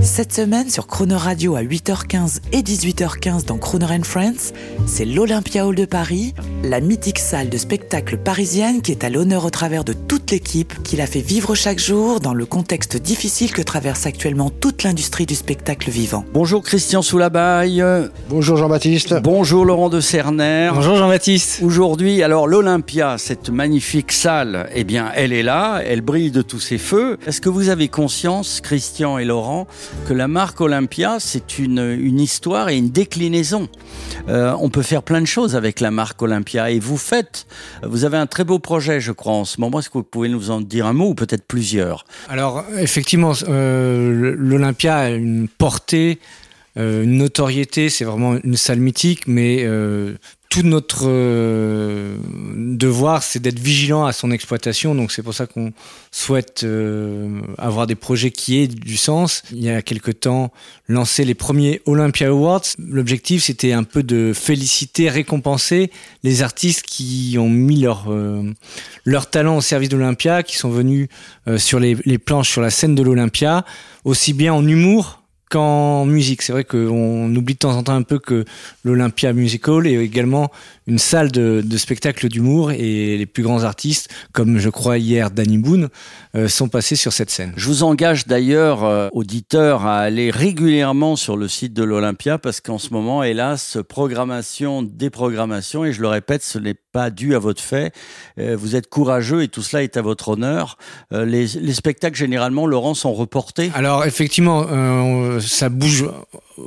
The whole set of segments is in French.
Cette semaine sur Crooner Radio à 8h15 et 18h15 dans Crooner and Friends, c'est l'Olympia Hall de Paris, la mythique salle de spectacle parisienne qui est à l'honneur au travers de toute l'équipe qui la fait vivre chaque jour dans le contexte difficile que traverse actuellement toute l'industrie du spectacle vivant. Bonjour Christian Soulabaille. Bonjour Jean-Baptiste. Bonjour Laurent de Cerner. Bonjour Jean-Baptiste. Aujourd'hui, alors l'Olympia, cette magnifique salle, eh bien, elle est là, elle brille de tous ses feux. Est-ce que vous avez conscience, Christian et Laurent, que la marque Olympia, c'est une, une histoire et une déclinaison. Euh, on peut faire plein de choses avec la marque Olympia. Et vous faites, vous avez un très beau projet, je crois, en ce moment. Est-ce que vous pouvez nous en dire un mot ou peut-être plusieurs? Alors, effectivement, euh, l'Olympia a une portée, euh, une notoriété. C'est vraiment une salle mythique, mais tout notre euh, devoir, c'est d'être vigilant à son exploitation. Donc c'est pour ça qu'on souhaite euh, avoir des projets qui aient du sens. Il y a quelque temps, lancer les premiers Olympia Awards. L'objectif, c'était un peu de féliciter, récompenser les artistes qui ont mis leur euh, leur talent au service de l'Olympia, qui sont venus euh, sur les, les planches, sur la scène de l'Olympia, aussi bien en humour qu'en musique. C'est vrai qu'on oublie de temps en temps un peu que l'Olympia Music Hall est également une salle de, de spectacle d'humour et les plus grands artistes, comme je crois hier Danny Boone, euh, sont passés sur cette scène. Je vous engage d'ailleurs, euh, auditeurs, à aller régulièrement sur le site de l'Olympia parce qu'en ce moment, hélas, programmation, déprogrammation, et je le répète, ce n'est pas dû à votre fait. Euh, vous êtes courageux et tout cela est à votre honneur. Euh, les, les, spectacles, généralement, Laurent, sont reportés Alors, effectivement, euh, ça bouge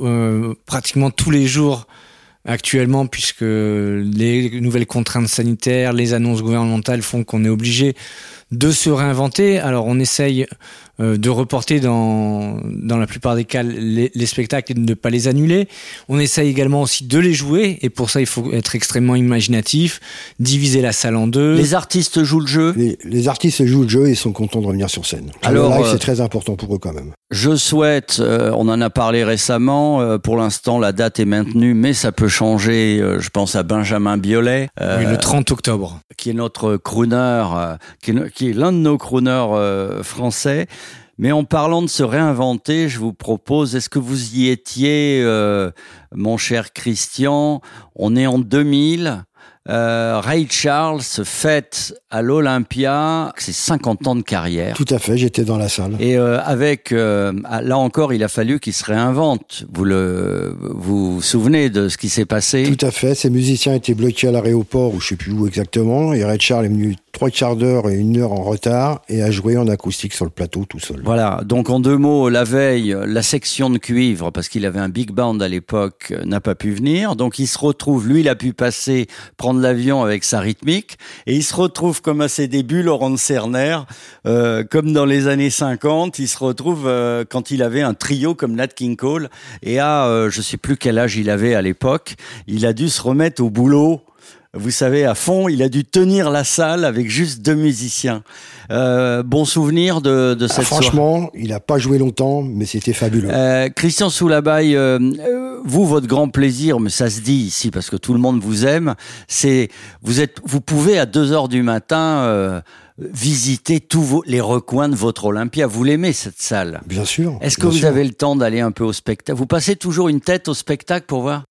euh, pratiquement tous les jours actuellement puisque les nouvelles contraintes sanitaires, les annonces gouvernementales font qu'on est obligé de se réinventer. Alors on essaye euh, de reporter dans, dans la plupart des cas les, les, spectacles et de ne pas les annuler. On essaye également aussi de les jouer et pour ça il faut être extrêmement imaginatif, diviser la salle en deux. Les artistes jouent le jeu Les, les artistes jouent le jeu et sont contents de revenir sur scène. Alors, le live, euh, c'est très important pour eux quand même. Je souhaite, euh, on en a parlé récemment, euh, pour l'instant la date est maintenue, mais ça peut changer. euh, je pense à Benjamin Biolay, euh, Oui, le 30 octobre. qui est notre crooner, euh, qui est, est l'un de nos crooners euh, français. Mais en parlant de se réinventer, je vous propose, est-ce que vous y étiez, euh, mon cher Christian? On est en 2000. Euh, Ray Charles fête à l'Olympia ses 50 ans de carrière. Tout à fait, j'étais dans la salle. Et euh, avec, euh, là encore, il a fallu qu'il se réinvente. Vous le, vous vous souvenez de ce qui s'est passé? Tout à fait, ces musiciens étaient bloqués à l'aéroport, ou je sais plus où exactement, et Red Charles est venu trois quarts d'heure et une heure en retard, et a joué en acoustique sur le plateau tout seul. Voilà, donc en deux mots, la veille, la section de cuivre, parce qu'il avait un big band à l'époque, n'a pas pu venir. Donc il se retrouve, lui, il a pu passer, prendre l'avion avec sa rythmique, et il se retrouve comme à ses débuts, Laurent Cerner, euh, comme dans les années 50, il se retrouve euh, quand il avait un trio comme Nat King Cole, et à, euh, je sais plus quel âge il avait à l'époque, il a dû se remettre au boulot vous savez, à fond, il a dû tenir la salle avec juste deux musiciens. Euh, bon souvenir de, de Ah, cette soirée. franchement, il n'a pas joué longtemps, mais c'était fabuleux. Euh, Christian Soulabaille, euh, vous, votre grand plaisir, mais ça se dit ici parce que tout le monde vous aime, c'est vous êtes, vous pouvez à 2 heures du matin euh, visiter tous vos, les recoins de votre Olympia. Vous l'aimez cette salle Bien sûr. Est-ce que vous sûr. avez le temps d'aller un peu au spectacle? Vous passez toujours une tête au spectacle pour voir?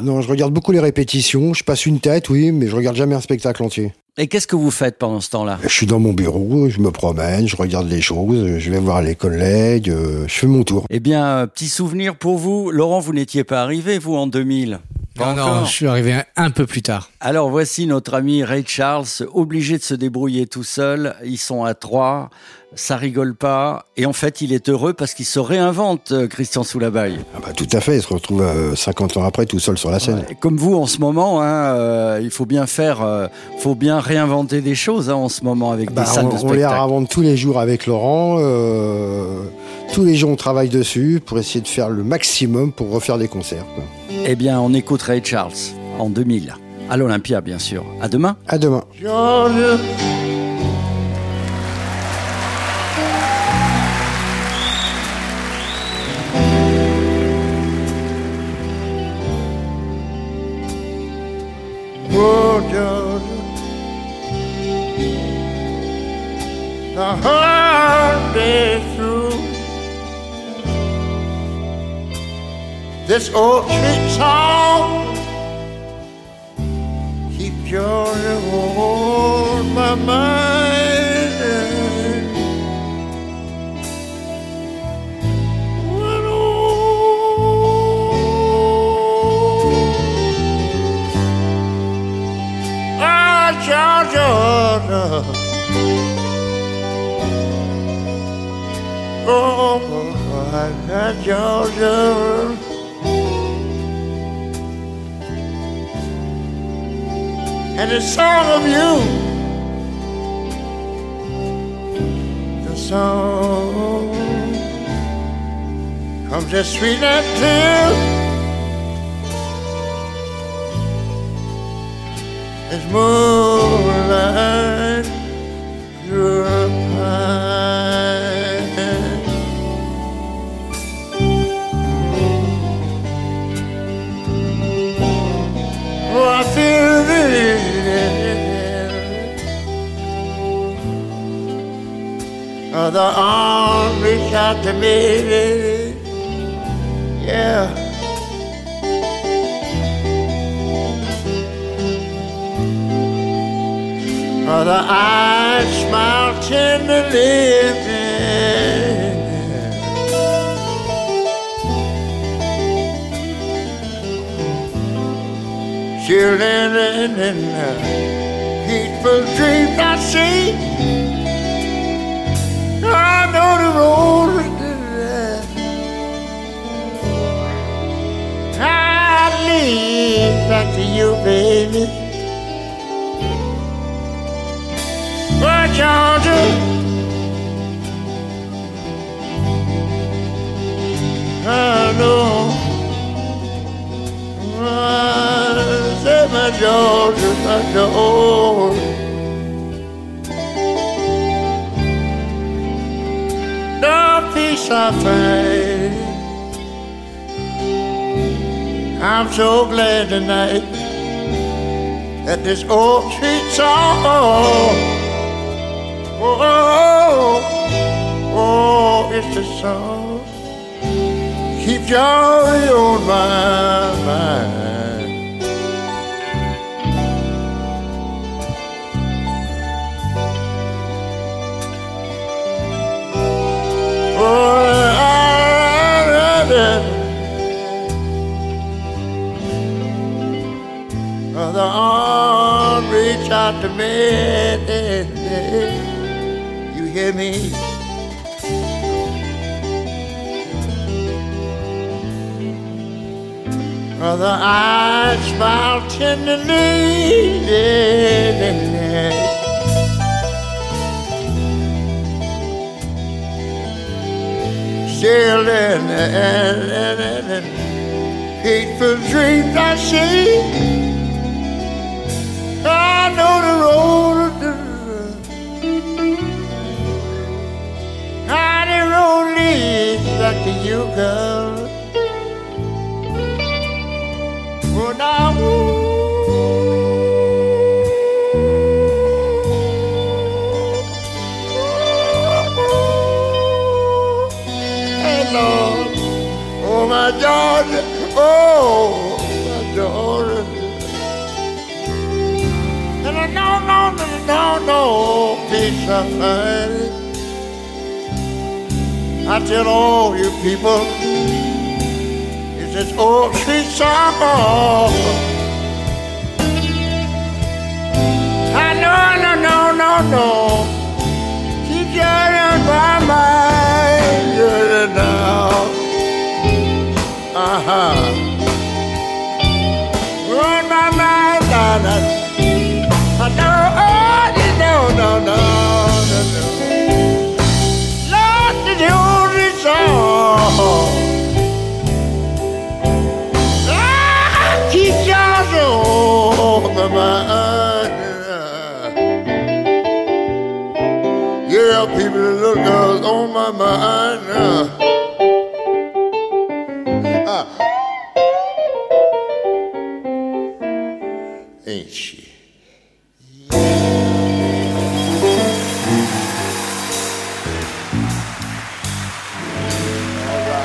Non, je regarde beaucoup les répétitions, je passe une tête, oui, mais je regarde jamais un spectacle entier. Et qu'est-ce que vous faites pendant ce temps-là? Je suis dans mon bureau, je me promène, je regarde les choses, je vais voir les collègues, euh, je fais mon tour. Eh bien, euh, petit souvenir pour vous. Laurent, vous n'étiez pas arrivé, vous, en 2000 Non, non, encore je suis arrivé un, un peu plus tard. Alors voici notre ami Ray Charles, obligé de se débrouiller tout seul. Ils sont à trois, ça rigole pas. Et en fait, il est heureux parce qu'il se réinvente, euh, Christian Soulabaille. Ah bah, tout à fait, il se retrouve euh, 50 ans après tout seul sur la scène. Comme vous en ce moment, hein, euh, il faut bien faire, euh, faut bien réinventer des choses hein, en ce moment avec Bah, des salles on, de on les spectacle. réinvente tous les jours avec Laurent. euh, tous les jours, on travaille dessus pour essayer de faire le maximum pour refaire des concerts. quoi. Eh bien, on écoute Ray Charles en 2000 à l'Olympia, bien sûr. À demain. À demain. Georgia. Oh, Georgia. The This old street song keep Georgia on my mind. When old- Ah, Georgia, oh, Georgia. And a song of you. The song comes as sweet and clear as moonlight to me. Yeah. Oh, the eyes smile tenderly. Children in the peaceful dreams I see. I know the road you, baby. Oh, Georgia. I know. I say, my Georgia, my Georgia. No peace I find. I'm so glad tonight that this old sweet song, oh, oh, oh, it's the song keep joy on my mind. Out to me. You hear me? The eyes smile tenderly. Still in hateful dreams I see. Know the road. I the road leads back to you, girl. Oh, now. Peace. I tell all you people, it's this old sweet song. I know, no, no, no, no. Keep turning my mind, yeah, now. Uh huh. Run my mind down. Ah.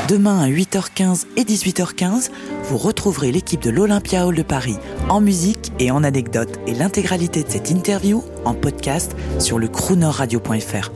Demain à 8h15 et 18h15, vous retrouverez l'équipe de l'Olympia Hall de Paris en musique et en anecdotes et l'intégralité de cette interview en podcast sur le croonerradio.fr.